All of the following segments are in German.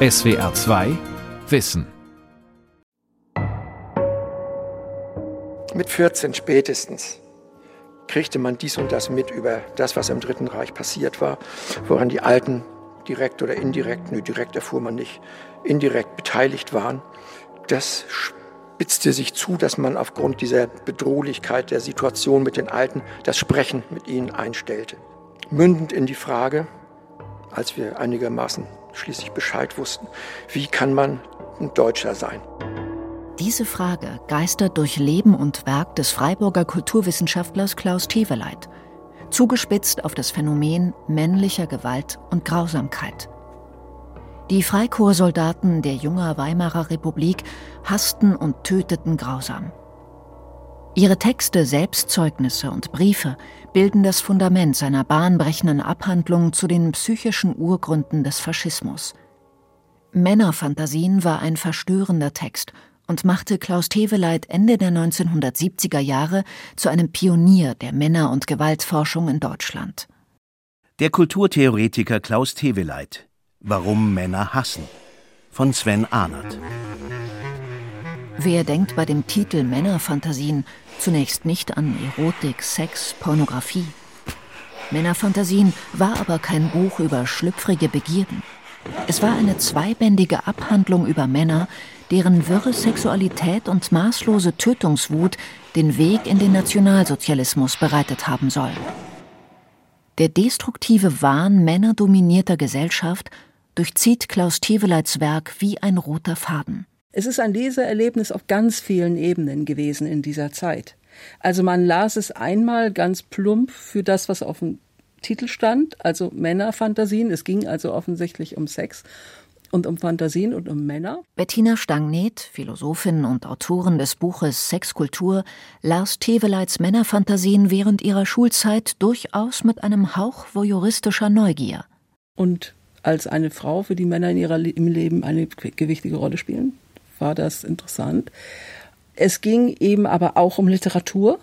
SWR 2 Wissen. Mit 14 spätestens kriegte man dies und das mit über das, was im Dritten Reich passiert war, woran die Alten direkt oder indirekt, nö, direkt erfuhr man nicht, indirekt beteiligt waren. Das spitzte sich zu, dass man aufgrund dieser Bedrohlichkeit der Situation mit den Alten das Sprechen mit ihnen einstellte. Mündend in die Frage, als wir einigermaßen schließlich Bescheid wussten. Wie kann man ein Deutscher sein? Diese Frage geistert durch Leben und Werk des Freiburger Kulturwissenschaftlers Klaus Teveleit, zugespitzt auf das Phänomen männlicher Gewalt und Grausamkeit. Die Freikorpssoldaten der Junger Weimarer Republik hassten und töteten grausam. Ihre Texte, Selbstzeugnisse und Briefe bilden das Fundament seiner bahnbrechenden Abhandlung zu den psychischen Urgründen des Faschismus. Männerfantasien war ein verstörender Text und machte Klaus Teveleit Ende der 1970er Jahre zu einem Pionier der Männer- und Gewaltforschung in Deutschland. Der Kulturtheoretiker Klaus Teveleit Warum Männer hassen von Sven Ahnert. Wer denkt bei dem Titel Männerfantasien zunächst nicht an Erotik, Sex, Pornografie? Männerfantasien war aber kein Buch über schlüpfrige Begierden. Es war eine zweibändige Abhandlung über Männer, deren wirre Sexualität und maßlose Tötungswut den Weg in den Nationalsozialismus bereitet haben soll. Der destruktive Wahn männerdominierter Gesellschaft durchzieht Klaus Teveleits Werk wie ein roter Faden. Es ist ein Leseerlebnis auf ganz vielen Ebenen gewesen in dieser Zeit. Also man las es einmal ganz plump für das, was auf dem Titel stand, also Männerfantasien. Es ging also offensichtlich um Sex und um Fantasien und um Männer. Bettina Stangneth, Philosophin und Autorin des Buches Sexkultur, las Teveleits Männerfantasien während ihrer Schulzeit durchaus mit einem Hauch voyeuristischer Neugier. Und als eine Frau, für die Männer in ihrem Leben eine gewichtige Rolle spielen war das interessant. Es ging eben aber auch um Literatur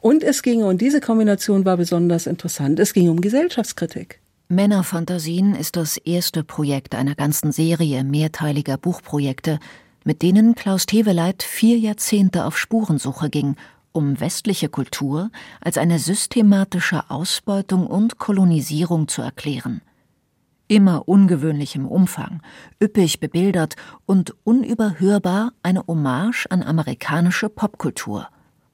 und es ging, und diese Kombination war besonders interessant, es ging um Gesellschaftskritik. Männerfantasien ist das erste Projekt einer ganzen Serie mehrteiliger Buchprojekte, mit denen Klaus Teveleit vier Jahrzehnte auf Spurensuche ging, um westliche Kultur als eine systematische Ausbeutung und Kolonisierung zu erklären immer ungewöhnlichem Umfang, üppig bebildert und unüberhörbar eine Hommage an amerikanische Popkultur.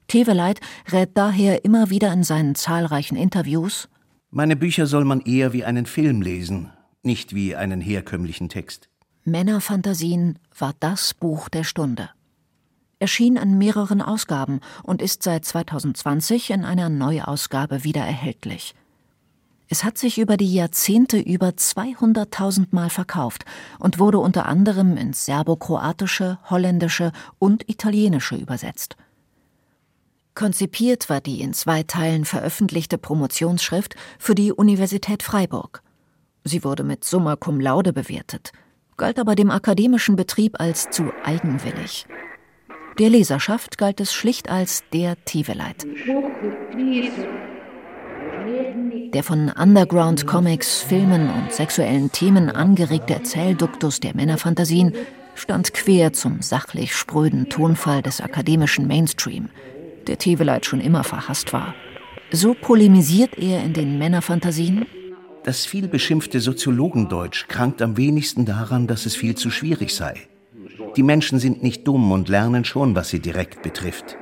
Teveleit rät daher immer wieder in seinen zahlreichen Interviews Meine Bücher soll man eher wie einen Film lesen, nicht wie einen herkömmlichen Text. Männerfantasien war das Buch der Stunde. Erschien in mehreren Ausgaben und ist seit 2020 in einer Neuausgabe wieder erhältlich. Es hat sich über die Jahrzehnte über 200.000 Mal verkauft und wurde unter anderem ins Serbokroatische, Holländische und Italienische übersetzt. Konzipiert war die in zwei Teilen veröffentlichte Promotionsschrift für die Universität Freiburg. Sie wurde mit Summa cum laude bewertet, galt aber dem akademischen Betrieb als zu eigenwillig. Der Leserschaft galt es schlicht als der Teveleit. Der von Underground-Comics, Filmen und sexuellen Themen angeregte Erzählduktus der Männerfantasien stand quer zum sachlich spröden Tonfall des akademischen Mainstream, der Teveleit schon immer verhasst war. So polemisiert er in den Männerfantasien. Das viel beschimpfte Soziologendeutsch krankt am wenigsten daran, dass es viel zu schwierig sei. Die Menschen sind nicht dumm und lernen schon, was sie direkt betrifft.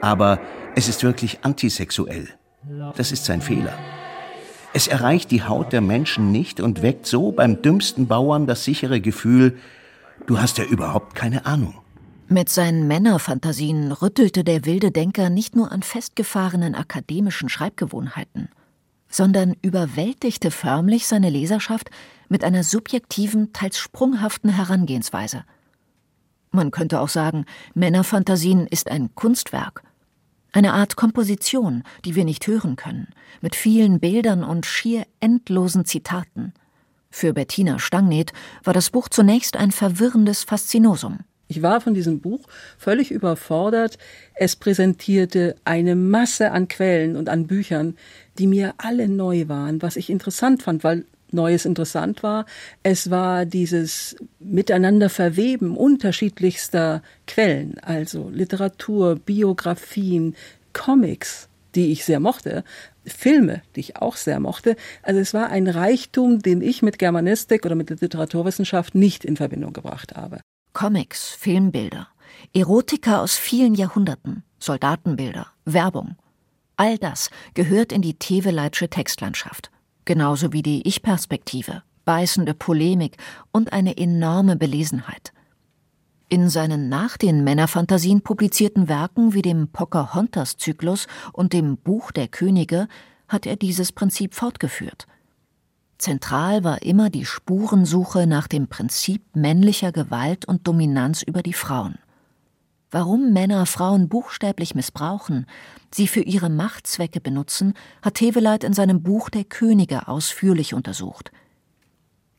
Aber es ist wirklich antisexuell. Das ist sein Fehler. Es erreicht die Haut der Menschen nicht und weckt so beim dümmsten Bauern das sichere Gefühl, du hast ja überhaupt keine Ahnung. Mit seinen Männerfantasien rüttelte der wilde Denker nicht nur an festgefahrenen akademischen Schreibgewohnheiten, sondern überwältigte förmlich seine Leserschaft mit einer subjektiven, teils sprunghaften Herangehensweise. Man könnte auch sagen, Männerfantasien ist ein Kunstwerk, eine Art Komposition, die wir nicht hören können, mit vielen Bildern und schier endlosen Zitaten. Für Bettina Stangneth war das Buch zunächst ein verwirrendes Faszinosum. Ich war von diesem Buch völlig überfordert. Es präsentierte eine Masse an Quellen und an Büchern, die mir alle neu waren, was ich interessant fand, weil Neues interessant war. Es war dieses Miteinander verweben unterschiedlichster Quellen, also Literatur, Biografien, Comics, die ich sehr mochte, Filme, die ich auch sehr mochte. Also es war ein Reichtum, den ich mit Germanistik oder mit Literaturwissenschaft nicht in Verbindung gebracht habe. Comics, Filmbilder, Erotika aus vielen Jahrhunderten, Soldatenbilder, Werbung. All das gehört in die Teveleitsche Textlandschaft. Genauso wie die Ich-Perspektive, beißende Polemik und eine enorme Belesenheit. In seinen nach den Männerfantasien publizierten Werken wie dem Pocahontas-Zyklus und dem Buch der Könige hat er dieses Prinzip fortgeführt. Zentral war immer die Spurensuche nach dem Prinzip männlicher Gewalt und Dominanz über die Frauen. Warum Männer Frauen buchstäblich missbrauchen, sie für ihre Machtzwecke benutzen, hat Teveleit in seinem Buch der Könige ausführlich untersucht.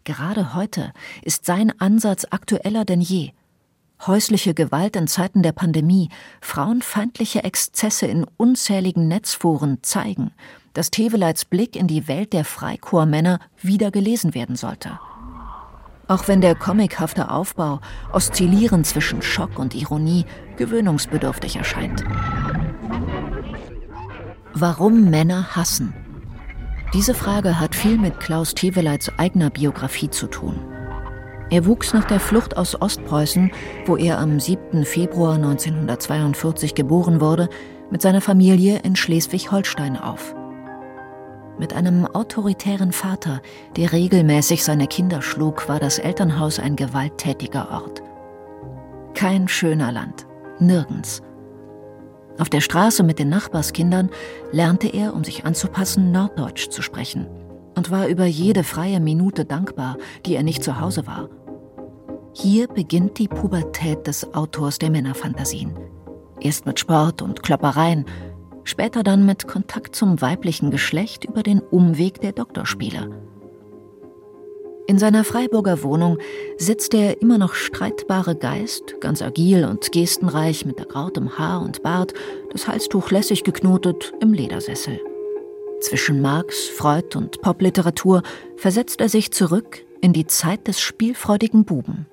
Gerade heute ist sein Ansatz aktueller denn je – häusliche Gewalt in Zeiten der Pandemie, frauenfeindliche Exzesse in unzähligen Netzforen zeigen, dass Teveleits Blick in die Welt der Freikorpsmänner wieder gelesen werden sollte. Auch wenn der comichafte Aufbau, oszillierend zwischen Schock und Ironie, gewöhnungsbedürftig erscheint. Warum Männer hassen? Diese Frage hat viel mit Klaus Teveleits eigener Biografie zu tun. Er wuchs nach der Flucht aus Ostpreußen, wo er am 7. Februar 1942 geboren wurde, mit seiner Familie in Schleswig-Holstein auf. Mit einem autoritären Vater, der regelmäßig seine Kinder schlug, war das Elternhaus ein gewalttätiger Ort. Kein schöner Land, nirgends. Auf der Straße mit den Nachbarskindern lernte er, um sich anzupassen, Norddeutsch zu sprechen und war über jede freie Minute dankbar, die er nicht zu Hause war. Hier beginnt die Pubertät des Autors der Männerfantasien. Erst mit Sport und Kloppereien, später dann mit Kontakt zum weiblichen Geschlecht über den Umweg der Doktorspiele. In seiner Freiburger Wohnung sitzt der immer noch streitbare Geist, ganz agil und gestenreich mit ergrautem Haar und Bart, das Halstuch lässig geknotet, im Ledersessel. Zwischen Marx, Freud und Popliteratur versetzt er sich zurück in die Zeit des spielfreudigen Buben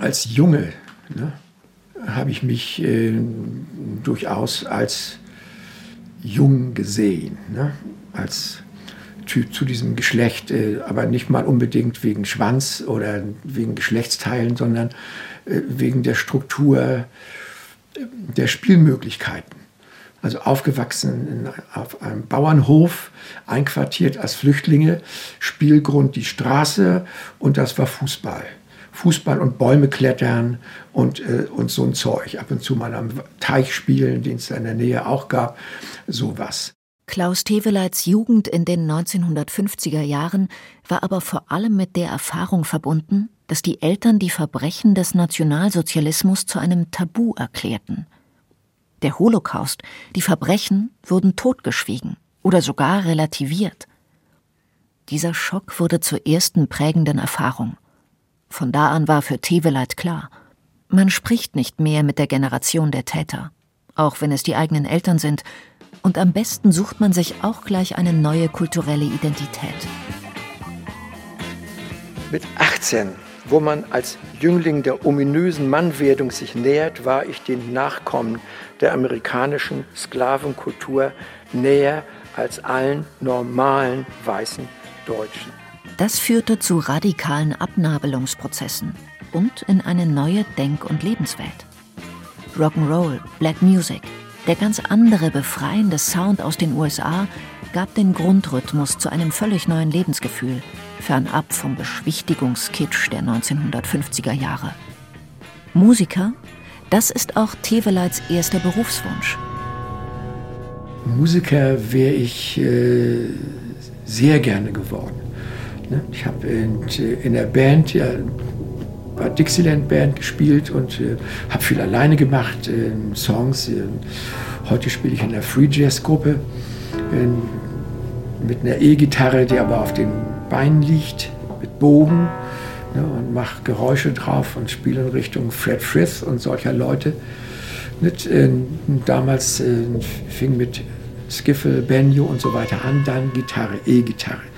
als Junge ne, habe ich mich äh, durchaus als jung gesehen, ne, als Typ zu diesem Geschlecht, äh, aber nicht mal unbedingt wegen Schwanz oder wegen Geschlechtsteilen, sondern äh, wegen der Struktur äh, der Spielmöglichkeiten. Also aufgewachsen in, auf einem Bauernhof, einquartiert als Flüchtlinge, Spielgrund die Straße und das war Fußball. Fußball und Bäume klettern und, äh, und so ein Zeug. Ab und zu mal am Teich spielen, den es in der Nähe auch gab. Sowas. Klaus Teweleits Jugend in den 1950er Jahren war aber vor allem mit der Erfahrung verbunden, dass die Eltern die Verbrechen des Nationalsozialismus zu einem Tabu erklärten. Der Holocaust, die Verbrechen wurden totgeschwiegen oder sogar relativiert. Dieser Schock wurde zur ersten prägenden Erfahrung. Von da an war für Teveleit klar, man spricht nicht mehr mit der Generation der Täter, auch wenn es die eigenen Eltern sind, und am besten sucht man sich auch gleich eine neue kulturelle Identität. Mit 18, wo man als Jüngling der ominösen Mannwerdung sich nähert, war ich den Nachkommen der amerikanischen Sklavenkultur näher als allen normalen weißen Deutschen. Das führte zu radikalen Abnabelungsprozessen und in eine neue Denk- und Lebenswelt. Rock'n'Roll, Black Music, der ganz andere befreiende Sound aus den USA gab den Grundrhythmus zu einem völlig neuen Lebensgefühl, fernab vom Beschwichtigungskitsch der 1950er Jahre. Musiker, das ist auch Teveleits erster Berufswunsch. Musiker wäre ich äh, sehr gerne geworden. Ne? Ich habe in, in, der Band, ja, war Dixieland Band gespielt und äh, habe viel alleine gemacht, äh, Songs. Äh, heute spiele ich in der Free Jazz Gruppe mit einer E-Gitarre, die aber auf den Beinen liegt, mit Bogen ne, und mache Geräusche drauf und spiele in Richtung Fred Frith und solcher Leute. Nicht, äh, damals äh, fing mit Skiffle, Banjo und so weiter an, dann Gitarre, E-Gitarre.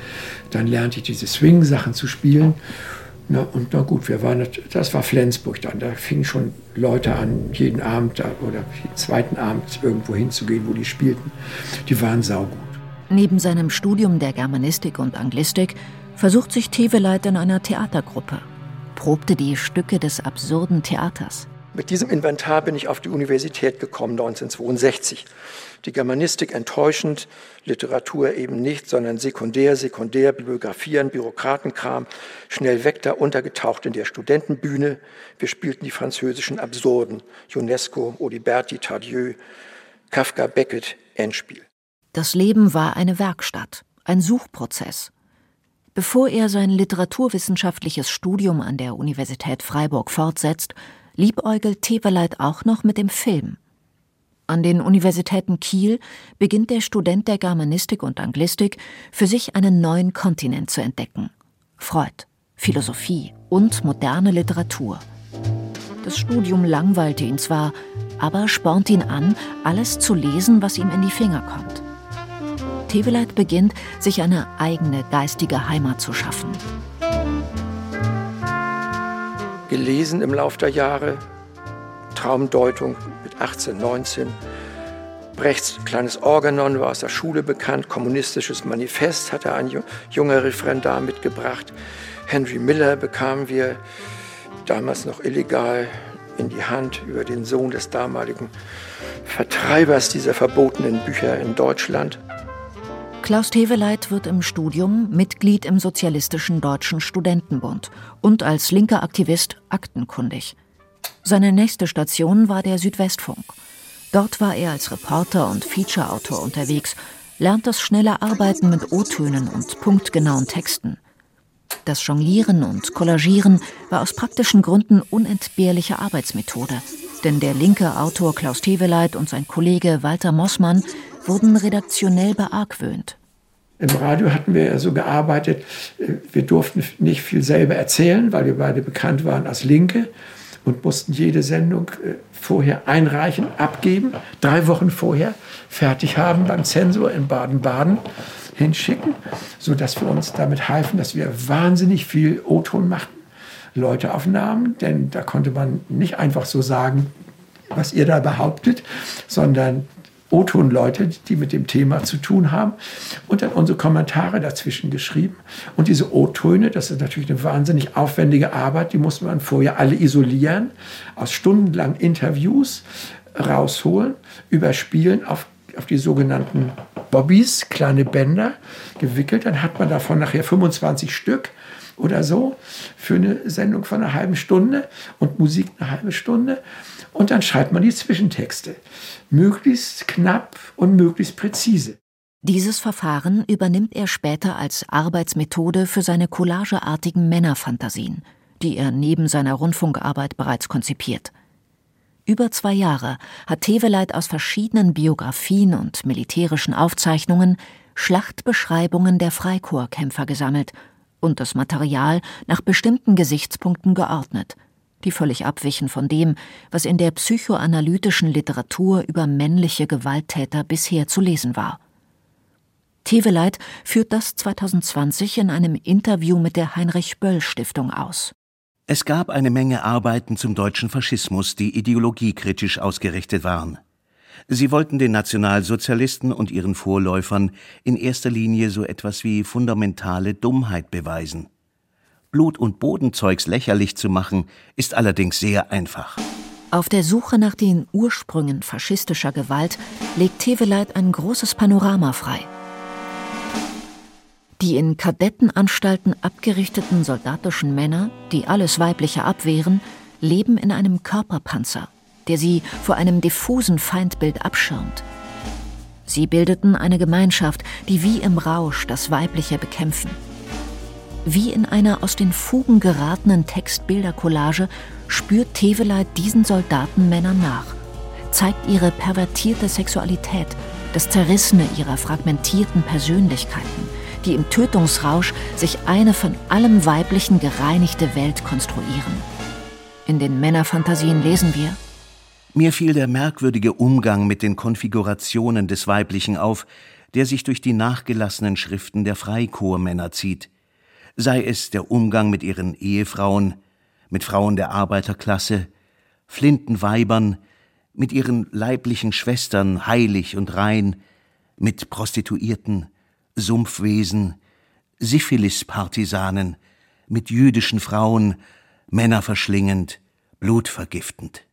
Dann lernte ich diese Swing-Sachen zu spielen. Na, und na gut, wir waren, das war Flensburg dann. Da fingen schon Leute an, jeden Abend oder jeden zweiten Abend irgendwo hinzugehen, wo die spielten. Die waren saugut. Neben seinem Studium der Germanistik und Anglistik versucht sich Teveleit in einer Theatergruppe, probte die Stücke des absurden Theaters. Mit diesem Inventar bin ich auf die Universität gekommen 1962. Die Germanistik enttäuschend, Literatur eben nicht, sondern sekundär, sekundär, Bibliografieren, Bürokratenkram, schnell weg da untergetaucht in der Studentenbühne. Wir spielten die französischen Absurden, UNESCO, Oliberti, Tardieu, Kafka, Beckett, Endspiel. Das Leben war eine Werkstatt, ein Suchprozess. Bevor er sein literaturwissenschaftliches Studium an der Universität Freiburg fortsetzt, liebäugelt Teveleit auch noch mit dem Film. An den Universitäten Kiel beginnt der Student der Germanistik und Anglistik für sich einen neuen Kontinent zu entdecken. Freud, Philosophie und moderne Literatur. Das Studium langweilte ihn zwar, aber spornt ihn an, alles zu lesen, was ihm in die Finger kommt. Teveleit beginnt, sich eine eigene geistige Heimat zu schaffen gelesen im Laufe der Jahre. Traumdeutung mit 18, 19. Brechts kleines Organon war aus der Schule bekannt. Kommunistisches Manifest hatte ein junger Referendar mitgebracht. Henry Miller bekamen wir damals noch illegal in die Hand über den Sohn des damaligen Vertreibers dieser verbotenen Bücher in Deutschland. Klaus Teveleit wird im Studium Mitglied im Sozialistischen Deutschen Studentenbund und als linker Aktivist aktenkundig. Seine nächste Station war der Südwestfunk. Dort war er als Reporter und Featureautor unterwegs, lernt das schnelle Arbeiten mit O-Tönen und punktgenauen Texten. Das Jonglieren und Kollagieren war aus praktischen Gründen unentbehrliche Arbeitsmethode, denn der linke Autor Klaus Teveleit und sein Kollege Walter Mossmann wurden redaktionell beargwöhnt. Im Radio hatten wir ja so gearbeitet, äh, wir durften nicht viel selber erzählen, weil wir beide bekannt waren als Linke und mussten jede Sendung äh, vorher einreichen, abgeben, drei Wochen vorher fertig haben beim Zensor in Baden-Baden hinschicken, sodass wir uns damit halfen, dass wir wahnsinnig viel O-Ton machten, Leute aufnahmen, denn da konnte man nicht einfach so sagen, was ihr da behauptet, sondern O-Ton-Leute, die mit dem Thema zu tun haben und dann unsere Kommentare dazwischen geschrieben. Und diese O-Töne, das ist natürlich eine wahnsinnig aufwendige Arbeit, die muss man vorher alle isolieren, aus stundenlangen Interviews rausholen, überspielen auf, auf die sogenannten Bobbys, kleine Bänder gewickelt. Dann hat man davon nachher 25 Stück oder so für eine Sendung von einer halben Stunde und Musik eine halbe Stunde. Und dann schreibt man die Zwischentexte. Möglichst knapp und möglichst präzise. Dieses Verfahren übernimmt er später als Arbeitsmethode für seine collageartigen Männerfantasien, die er neben seiner Rundfunkarbeit bereits konzipiert. Über zwei Jahre hat Teveleit aus verschiedenen Biografien und militärischen Aufzeichnungen Schlachtbeschreibungen der Freikorpskämpfer gesammelt und das Material nach bestimmten Gesichtspunkten geordnet – die völlig abwichen von dem, was in der psychoanalytischen Literatur über männliche Gewalttäter bisher zu lesen war. Teveleit führt das 2020 in einem Interview mit der Heinrich Böll Stiftung aus. Es gab eine Menge Arbeiten zum deutschen Faschismus, die ideologiekritisch ausgerichtet waren. Sie wollten den Nationalsozialisten und ihren Vorläufern in erster Linie so etwas wie fundamentale Dummheit beweisen. Blut- und Bodenzeugs lächerlich zu machen, ist allerdings sehr einfach. Auf der Suche nach den Ursprüngen faschistischer Gewalt legt Teveleit ein großes Panorama frei. Die in Kadettenanstalten abgerichteten soldatischen Männer, die alles Weibliche abwehren, leben in einem Körperpanzer, der sie vor einem diffusen Feindbild abschirmt. Sie bildeten eine Gemeinschaft, die wie im Rausch das Weibliche bekämpfen. Wie in einer aus den Fugen geratenen Textbildercollage spürt Teveleit diesen Soldatenmännern nach, zeigt ihre pervertierte Sexualität, das Zerrissene ihrer fragmentierten Persönlichkeiten, die im Tötungsrausch sich eine von allem Weiblichen gereinigte Welt konstruieren. In den Männerfantasien lesen wir Mir fiel der merkwürdige Umgang mit den Konfigurationen des Weiblichen auf, der sich durch die nachgelassenen Schriften der Freikorpsmänner zieht, sei es der Umgang mit ihren Ehefrauen, mit Frauen der Arbeiterklasse, Flintenweibern, mit ihren leiblichen Schwestern heilig und rein, mit Prostituierten, Sumpfwesen, Syphilis-Partisanen, mit jüdischen Frauen, Männer verschlingend, blutvergiftend.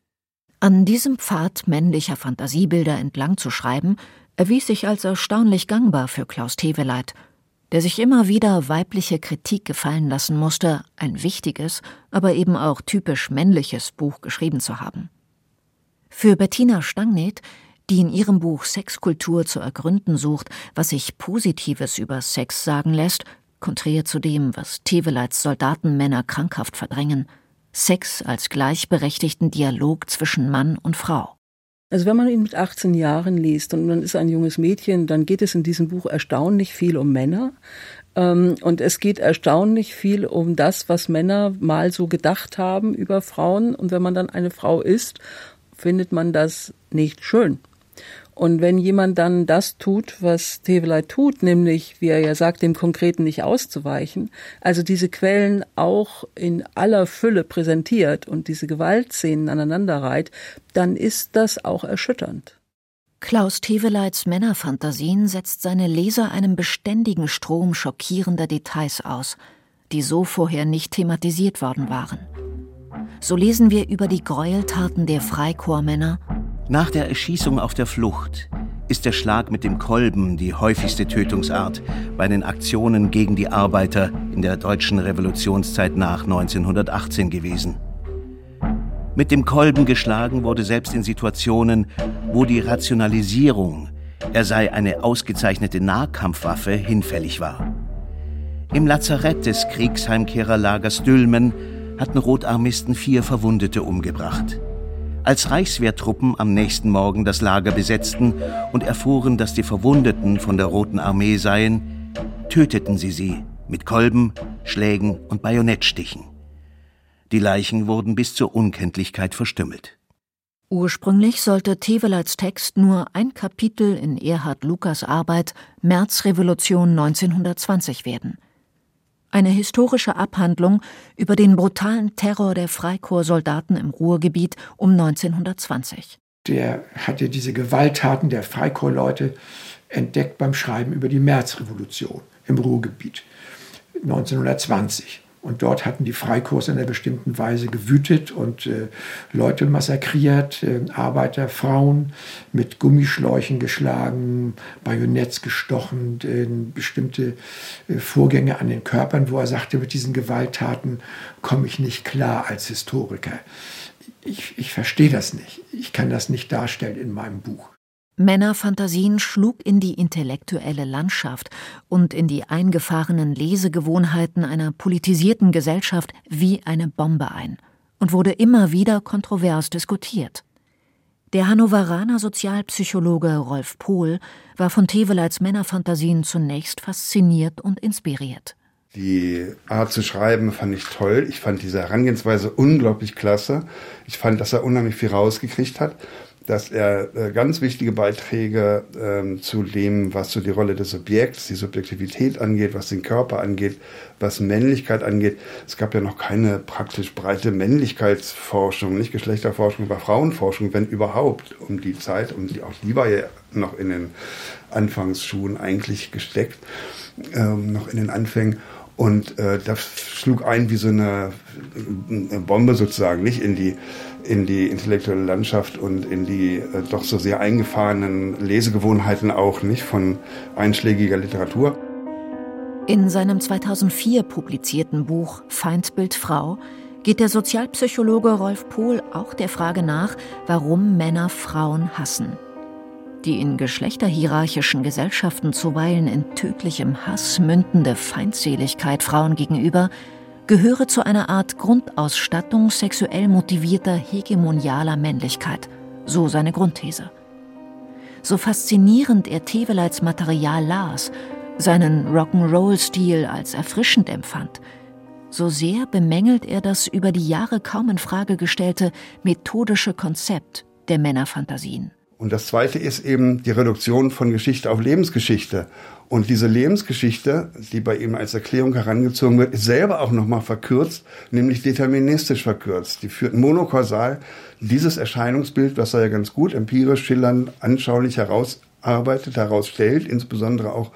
An diesem Pfad männlicher Fantasiebilder entlang zu schreiben, erwies sich als erstaunlich gangbar für Klaus Teweleit, der sich immer wieder weibliche Kritik gefallen lassen musste, ein wichtiges, aber eben auch typisch männliches Buch geschrieben zu haben. Für Bettina Stangneth, die in ihrem Buch Sexkultur zu ergründen sucht, was sich Positives über Sex sagen lässt, konträr zu dem, was Teveleits Soldatenmänner krankhaft verdrängen, Sex als gleichberechtigten Dialog zwischen Mann und Frau. Also wenn man ihn mit 18 Jahren liest und man ist ein junges Mädchen, dann geht es in diesem Buch erstaunlich viel um Männer. Ähm, und es geht erstaunlich viel um das, was Männer mal so gedacht haben über Frauen. Und wenn man dann eine Frau ist, findet man das nicht schön. Und wenn jemand dann das tut, was Teveleit tut, nämlich, wie er ja sagt, dem Konkreten nicht auszuweichen, also diese Quellen auch in aller Fülle präsentiert und diese Gewaltszenen aneinander reiht, dann ist das auch erschütternd. Klaus Teveleits Männerfantasien setzt seine Leser einem beständigen Strom schockierender Details aus, die so vorher nicht thematisiert worden waren. So lesen wir über die Gräueltaten der Freikorpsmänner nach der Erschießung auf der Flucht ist der Schlag mit dem Kolben die häufigste Tötungsart bei den Aktionen gegen die Arbeiter in der deutschen Revolutionszeit nach 1918 gewesen. Mit dem Kolben geschlagen wurde selbst in Situationen, wo die Rationalisierung, er sei eine ausgezeichnete Nahkampfwaffe, hinfällig war. Im Lazarett des Kriegsheimkehrerlagers Dülmen hatten Rotarmisten vier Verwundete umgebracht. Als Reichswehrtruppen am nächsten Morgen das Lager besetzten und erfuhren, dass die Verwundeten von der Roten Armee seien, töteten sie sie mit Kolben, Schlägen und Bajonettstichen. Die Leichen wurden bis zur Unkenntlichkeit verstümmelt. Ursprünglich sollte Teveleits Text nur ein Kapitel in Erhard Lukas Arbeit Märzrevolution 1920 werden – eine historische Abhandlung über den brutalen Terror der Freikorpssoldaten im Ruhrgebiet um 1920. Der hatte diese Gewalttaten der Freikorpsleute entdeckt beim Schreiben über die Märzrevolution im Ruhrgebiet 1920. Und dort hatten die Freikorps in einer bestimmten Weise gewütet und äh, Leute massakriert, äh, Arbeiter, Frauen mit Gummischläuchen geschlagen, Bajonetts gestochen, äh, bestimmte äh, Vorgänge an den Körpern, wo er sagte, mit diesen Gewalttaten komme ich nicht klar als Historiker. Ich, ich verstehe das nicht. Ich kann das nicht darstellen in meinem Buch. Männerfantasien schlug in die intellektuelle Landschaft und in die eingefahrenen Lesegewohnheiten einer politisierten Gesellschaft wie eine Bombe ein und wurde immer wieder kontrovers diskutiert. Der Hannoveraner Sozialpsychologe Rolf Pohl war von Teveleits Männerfantasien zunächst fasziniert und inspiriert. Die Art zu schreiben fand ich toll. Ich fand diese Herangehensweise unglaublich klasse. Ich fand, dass er unheimlich viel rausgekriegt hat dass er äh, ganz wichtige Beiträge ähm, zu dem, was so die Rolle des Subjekts, die Subjektivität angeht, was den Körper angeht, was Männlichkeit angeht. Es gab ja noch keine praktisch breite Männlichkeitsforschung, nicht Geschlechterforschung, aber Frauenforschung, wenn überhaupt, um die Zeit. Und auch die war ja noch in den Anfangsschuhen eigentlich gesteckt, ähm, noch in den Anfängen. Und äh, das schlug ein wie so eine, eine Bombe sozusagen, nicht in die in die intellektuelle Landschaft und in die äh, doch so sehr eingefahrenen Lesegewohnheiten auch nicht von einschlägiger Literatur. In seinem 2004 publizierten Buch Feindbild Frau geht der Sozialpsychologe Rolf Pohl auch der Frage nach, warum Männer Frauen hassen. Die in geschlechterhierarchischen Gesellschaften zuweilen in tödlichem Hass mündende Feindseligkeit Frauen gegenüber gehöre zu einer Art Grundausstattung sexuell motivierter hegemonialer Männlichkeit, so seine Grundthese. So faszinierend er Teveleits Material las, seinen Rock'n'Roll-Stil als erfrischend empfand, so sehr bemängelt er das über die Jahre kaum in Frage gestellte methodische Konzept der Männerfantasien. Und das zweite ist eben die Reduktion von Geschichte auf Lebensgeschichte. Und diese Lebensgeschichte, die bei ihm als Erklärung herangezogen wird, ist selber auch nochmal verkürzt, nämlich deterministisch verkürzt. Die führt monokausal dieses Erscheinungsbild, was er ja ganz gut empirisch schillernd, anschaulich herausarbeitet, herausstellt, insbesondere auch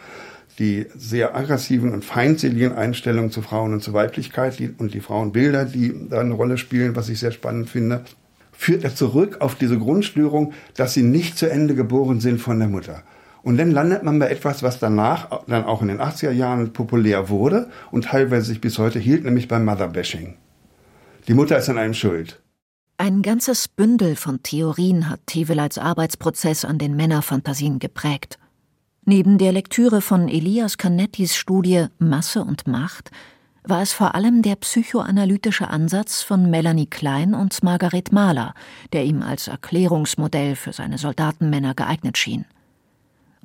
die sehr aggressiven und feindseligen Einstellungen zu Frauen und zu Weiblichkeit die, und die Frauenbilder, die da eine Rolle spielen, was ich sehr spannend finde, führt er zurück auf diese Grundstörung, dass sie nicht zu Ende geboren sind von der Mutter. Und dann landet man bei etwas, was danach dann auch in den 80er Jahren populär wurde und teilweise sich bis heute hielt, nämlich beim Motherbashing. Die Mutter ist an einem schuld. Ein ganzes Bündel von Theorien hat Teveleits Arbeitsprozess an den Männerfantasien geprägt. Neben der Lektüre von Elias Canettis Studie Masse und Macht war es vor allem der psychoanalytische Ansatz von Melanie Klein und Margaret Mahler, der ihm als Erklärungsmodell für seine Soldatenmänner geeignet schien.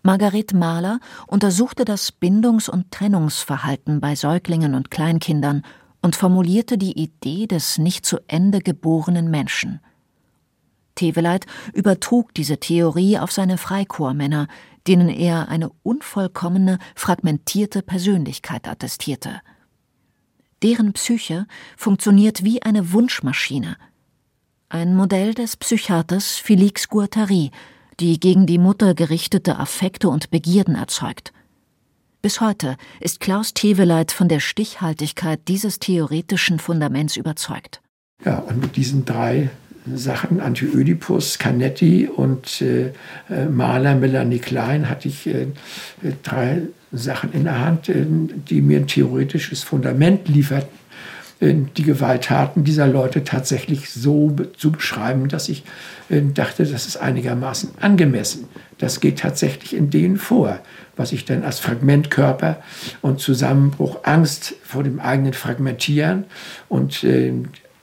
Margaret Mahler untersuchte das Bindungs- und Trennungsverhalten bei Säuglingen und Kleinkindern und formulierte die Idee des nicht zu Ende geborenen Menschen. Teveleit übertrug diese Theorie auf seine Freikorpsmänner, denen er eine unvollkommene, fragmentierte Persönlichkeit attestierte. Deren Psyche funktioniert wie eine Wunschmaschine. Ein Modell des Psychiaters Felix Guattari, die gegen die Mutter gerichtete Affekte und Begierden erzeugt. Bis heute ist Klaus Teveleit von der Stichhaltigkeit dieses theoretischen Fundaments überzeugt. Ja, und mit diesen drei Sachen, Anti-Ödipus, Canetti und äh, äh, Maler Melanie Klein, hatte ich äh, drei Sachen in der Hand, äh, die mir ein theoretisches Fundament lieferten, äh, die Gewalttaten dieser Leute tatsächlich so zu beschreiben, dass ich äh, dachte, das ist einigermaßen angemessen. Das geht tatsächlich in denen vor, was ich dann als Fragmentkörper und Zusammenbruch, Angst vor dem eigenen Fragmentieren und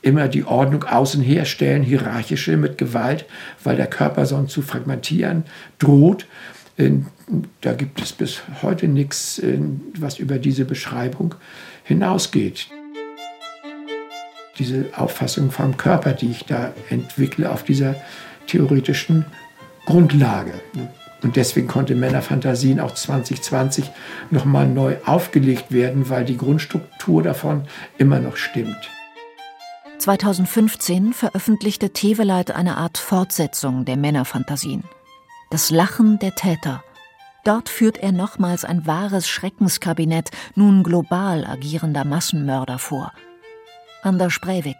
immer die Ordnung außen herstellen, hierarchische mit Gewalt, weil der Körper sonst zu fragmentieren droht. Da gibt es bis heute nichts, was über diese Beschreibung hinausgeht. Diese Auffassung vom Körper, die ich da entwickle auf dieser theoretischen Grundlage. Und deswegen konnte Männerfantasien auch 2020 nochmal neu aufgelegt werden, weil die Grundstruktur davon immer noch stimmt. 2015 veröffentlichte Teveleit eine Art Fortsetzung der Männerfantasien. Das Lachen der Täter. Dort führt er nochmals ein wahres Schreckenskabinett nun global agierender Massenmörder vor. Anders Breivik,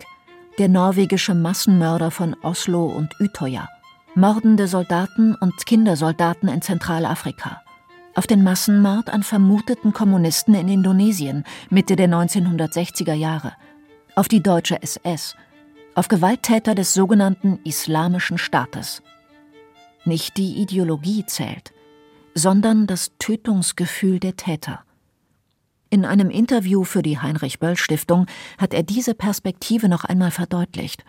der norwegische Massenmörder von Oslo und Utøya. Mordende Soldaten und Kindersoldaten in Zentralafrika. Auf den Massenmord an vermuteten Kommunisten in Indonesien Mitte der 1960er Jahre – auf die deutsche SS, auf Gewalttäter des sogenannten Islamischen Staates. Nicht die Ideologie zählt, sondern das Tötungsgefühl der Täter. In einem Interview für die Heinrich Böll Stiftung hat er diese Perspektive noch einmal verdeutlicht.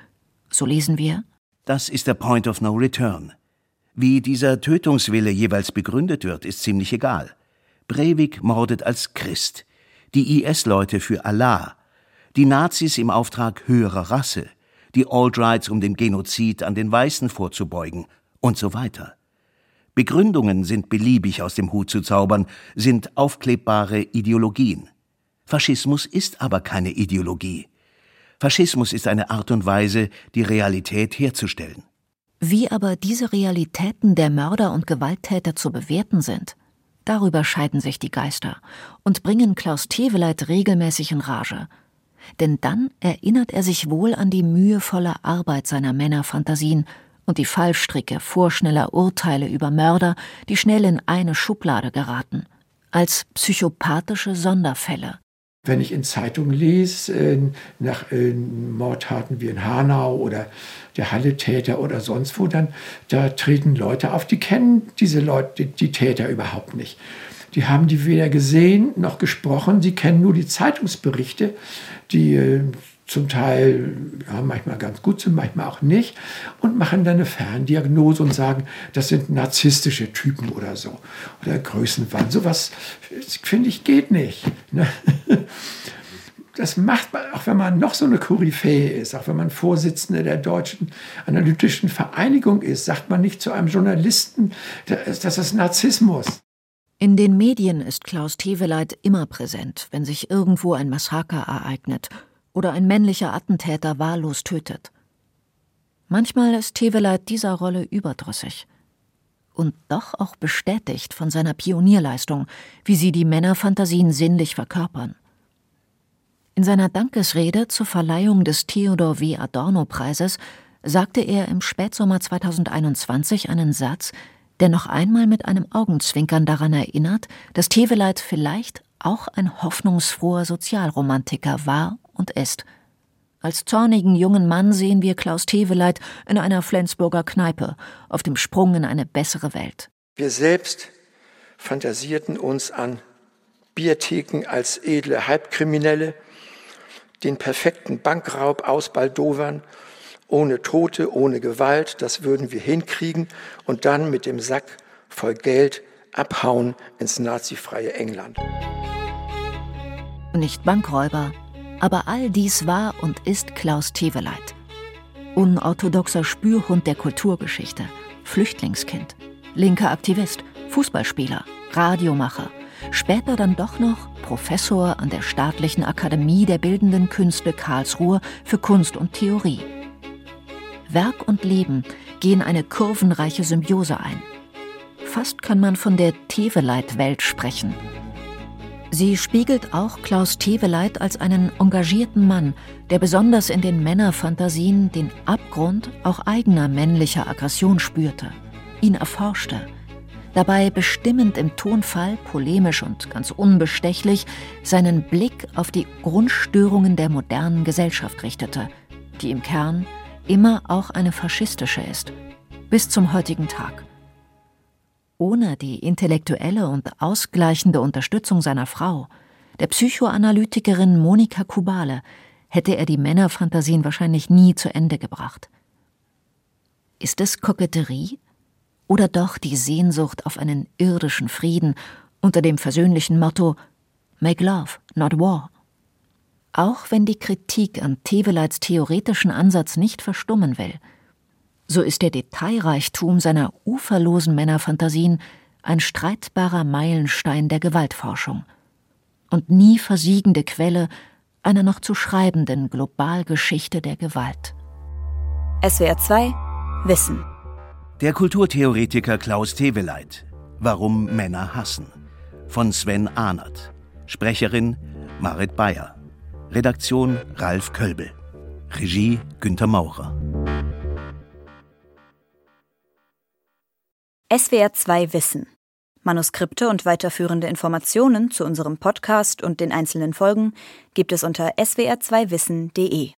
So lesen wir Das ist der Point of No Return. Wie dieser Tötungswille jeweils begründet wird, ist ziemlich egal. Breivik mordet als Christ, die IS-Leute für Allah, die Nazis im Auftrag höherer Rasse, die Alt-Rights, um den Genozid an den Weißen vorzubeugen und so weiter. Begründungen sind beliebig aus dem Hut zu zaubern, sind aufklebbare Ideologien. Faschismus ist aber keine Ideologie. Faschismus ist eine Art und Weise, die Realität herzustellen. Wie aber diese Realitäten der Mörder und Gewalttäter zu bewerten sind, darüber scheiden sich die Geister und bringen Klaus Teveleit regelmäßig in Rage – denn dann erinnert er sich wohl an die mühevolle Arbeit seiner Männerfantasien und die Fallstricke vorschneller Urteile über Mörder, die schnell in eine Schublade geraten, als psychopathische Sonderfälle. Wenn ich in Zeitungen lese, nach Mordtaten wie in Hanau oder der Halle-Täter oder sonst wo, dann da treten Leute auf, die kennen diese Leute, die Täter überhaupt nicht. Die haben die weder gesehen noch gesprochen, sie kennen nur die Zeitungsberichte, die äh, zum Teil ja, manchmal ganz gut sind, manchmal auch nicht, und machen dann eine Ferndiagnose und sagen, das sind narzisstische Typen oder so. Oder Größenwahn. Sowas, finde ich, geht nicht. Ne? das macht man, auch wenn man noch so eine Koryphäe ist, auch wenn man Vorsitzende der Deutschen Analytischen Vereinigung ist, sagt man nicht zu einem Journalisten, das ist Narzissmus. In den Medien ist Klaus Teweleit immer präsent, wenn sich irgendwo ein Massaker ereignet oder ein männlicher Attentäter wahllos tötet. Manchmal ist Teweleit dieser Rolle überdrüssig und doch auch bestätigt von seiner Pionierleistung, wie sie die Männerfantasien sinnlich verkörpern. In seiner Dankesrede zur Verleihung des Theodor W. Adorno Preises sagte er im Spätsommer 2021 einen Satz, der noch einmal mit einem Augenzwinkern daran erinnert, dass Teveleit vielleicht auch ein hoffnungsfroher Sozialromantiker war und ist. Als zornigen jungen Mann sehen wir Klaus Teveleit in einer Flensburger Kneipe auf dem Sprung in eine bessere Welt. Wir selbst fantasierten uns an Biertheken als edle Halbkriminelle, den perfekten Bankraub ausbaldowern, ohne Tote, ohne Gewalt, das würden wir hinkriegen und dann mit dem Sack voll Geld abhauen ins nazifreie England. Nicht Bankräuber, aber all dies war und ist Klaus Teveleit. Unorthodoxer Spürhund der Kulturgeschichte, Flüchtlingskind, linker Aktivist, Fußballspieler, Radiomacher, Später dann doch noch Professor an der Staatlichen Akademie der Bildenden Künste Karlsruhe für Kunst und Theorie. Werk und Leben gehen eine kurvenreiche Symbiose ein. Fast kann man von der Teveleit-Welt sprechen. Sie spiegelt auch Klaus Teveleit als einen engagierten Mann, der besonders in den Männerfantasien den Abgrund auch eigener männlicher Aggression spürte, ihn erforschte dabei bestimmend im Tonfall, polemisch und ganz unbestechlich, seinen Blick auf die Grundstörungen der modernen Gesellschaft richtete, die im Kern immer auch eine faschistische ist, bis zum heutigen Tag. Ohne die intellektuelle und ausgleichende Unterstützung seiner Frau, der Psychoanalytikerin Monika Kubale, hätte er die Männerfantasien wahrscheinlich nie zu Ende gebracht. Ist es Koketterie? oder doch die Sehnsucht auf einen irdischen Frieden unter dem versöhnlichen Motto Make Love, not War. Auch wenn die Kritik an Teveleits theoretischen Ansatz nicht verstummen will, so ist der Detailreichtum seiner uferlosen Männerfantasien ein streitbarer Meilenstein der Gewaltforschung und nie versiegende Quelle einer noch zu schreibenden Globalgeschichte der Gewalt. SWR 2 Wissen der Kulturtheoretiker Klaus Teweleit. Warum Männer hassen. Von Sven Ahnert. Sprecherin Marit Bayer. Redaktion Ralf Kölbel. Regie Günter Maurer. SWR 2 Wissen. Manuskripte und weiterführende Informationen zu unserem Podcast und den einzelnen Folgen gibt es unter swr2wissen.de.